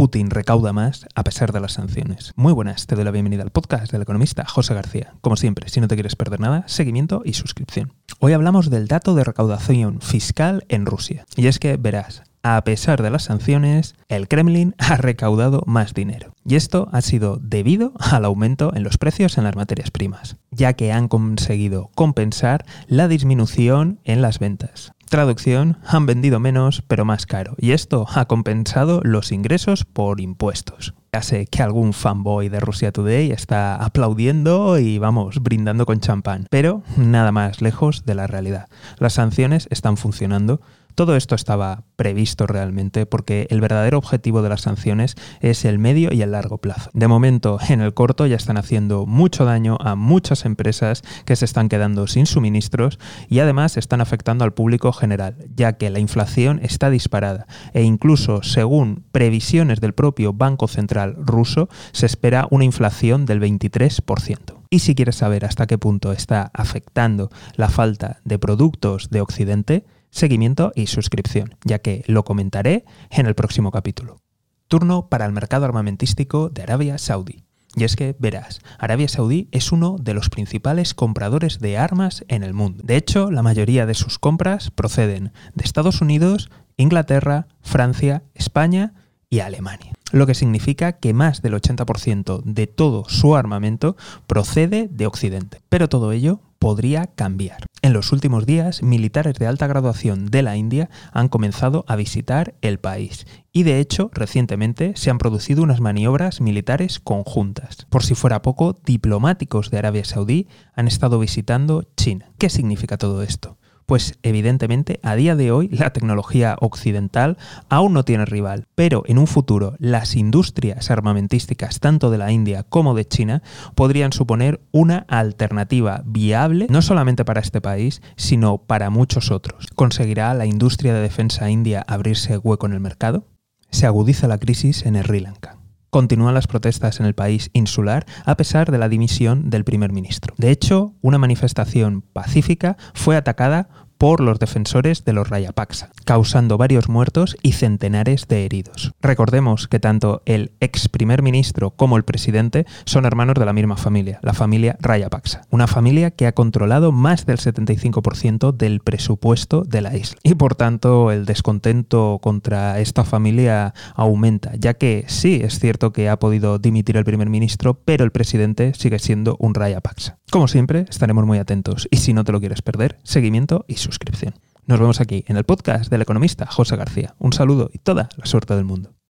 Putin recauda más a pesar de las sanciones. Muy buenas, te doy la bienvenida al podcast del economista José García. Como siempre, si no te quieres perder nada, seguimiento y suscripción. Hoy hablamos del dato de recaudación fiscal en Rusia. Y es que verás, a pesar de las sanciones, el Kremlin ha recaudado más dinero. Y esto ha sido debido al aumento en los precios en las materias primas, ya que han conseguido compensar la disminución en las ventas. Traducción, han vendido menos pero más caro y esto ha compensado los ingresos por impuestos. Ya sé que algún fanboy de Russia Today está aplaudiendo y vamos, brindando con champán, pero nada más lejos de la realidad. Las sanciones están funcionando, todo esto estaba previsto realmente porque el verdadero objetivo de las sanciones es el medio y el largo plazo. De momento, en el corto ya están haciendo mucho daño a muchas empresas que se están quedando sin suministros y además están afectando al público general, ya que la inflación está disparada e incluso según previsiones del propio Banco Central ruso se espera una inflación del 23%. Y si quieres saber hasta qué punto está afectando la falta de productos de Occidente, seguimiento y suscripción, ya que lo comentaré en el próximo capítulo. Turno para el mercado armamentístico de Arabia Saudí. Y es que, verás, Arabia Saudí es uno de los principales compradores de armas en el mundo. De hecho, la mayoría de sus compras proceden de Estados Unidos, Inglaterra, Francia, España y Alemania. Lo que significa que más del 80% de todo su armamento procede de Occidente. Pero todo ello podría cambiar. En los últimos días, militares de alta graduación de la India han comenzado a visitar el país y de hecho recientemente se han producido unas maniobras militares conjuntas. Por si fuera poco, diplomáticos de Arabia Saudí han estado visitando China. ¿Qué significa todo esto? Pues evidentemente a día de hoy la tecnología occidental aún no tiene rival, pero en un futuro las industrias armamentísticas tanto de la India como de China podrían suponer una alternativa viable no solamente para este país, sino para muchos otros. ¿Conseguirá la industria de defensa india abrirse hueco en el mercado? Se agudiza la crisis en Sri Lanka continúan las protestas en el país insular a pesar de la dimisión del primer ministro. De hecho, una manifestación pacífica fue atacada por los defensores de los Rayapaksa, causando varios muertos y centenares de heridos. Recordemos que tanto el ex primer ministro como el presidente son hermanos de la misma familia, la familia Rayapaksa, una familia que ha controlado más del 75% del presupuesto de la isla. Y por tanto el descontento contra esta familia aumenta, ya que sí es cierto que ha podido dimitir el primer ministro, pero el presidente sigue siendo un Rayapaksa. Como siempre, estaremos muy atentos y si no te lo quieres perder, seguimiento y suscripción. Nos vemos aquí en el podcast del economista José García. Un saludo y toda la suerte del mundo.